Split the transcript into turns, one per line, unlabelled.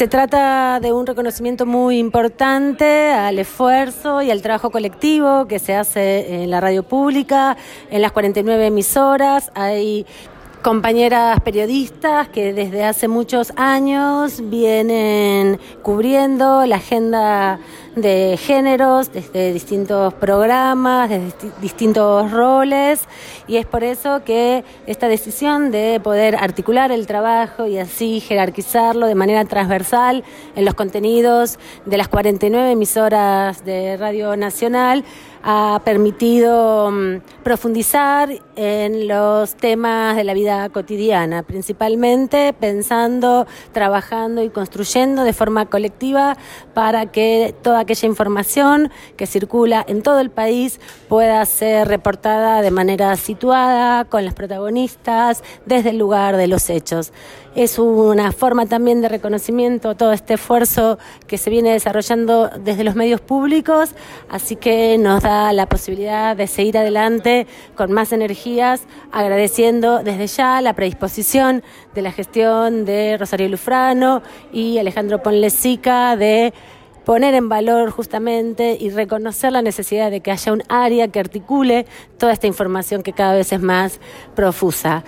Se trata de un reconocimiento muy importante al esfuerzo y al trabajo colectivo que se hace en la radio pública, en las 49 emisoras. Hay compañeras periodistas que desde hace muchos años vienen cubriendo la agenda de géneros, desde distintos programas, desde distintos roles, y es por eso que esta decisión de poder articular el trabajo y así jerarquizarlo de manera transversal en los contenidos de las 49 emisoras de Radio Nacional ha permitido mm, profundizar en los temas de la vida cotidiana, principalmente pensando, trabajando y construyendo de forma colectiva para que toda aquella información que circula en todo el país pueda ser reportada de manera situada, con las protagonistas, desde el lugar de los hechos. Es una forma también de reconocimiento todo este esfuerzo que se viene desarrollando desde los medios públicos, así que nos da la posibilidad de seguir adelante con más energías, agradeciendo desde ya la predisposición de la gestión de Rosario Lufrano y Alejandro Ponlesica de poner en valor justamente y reconocer la necesidad de que haya un área que articule toda esta información que cada vez es más profusa.